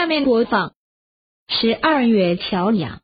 下面播放。十二月桥梁。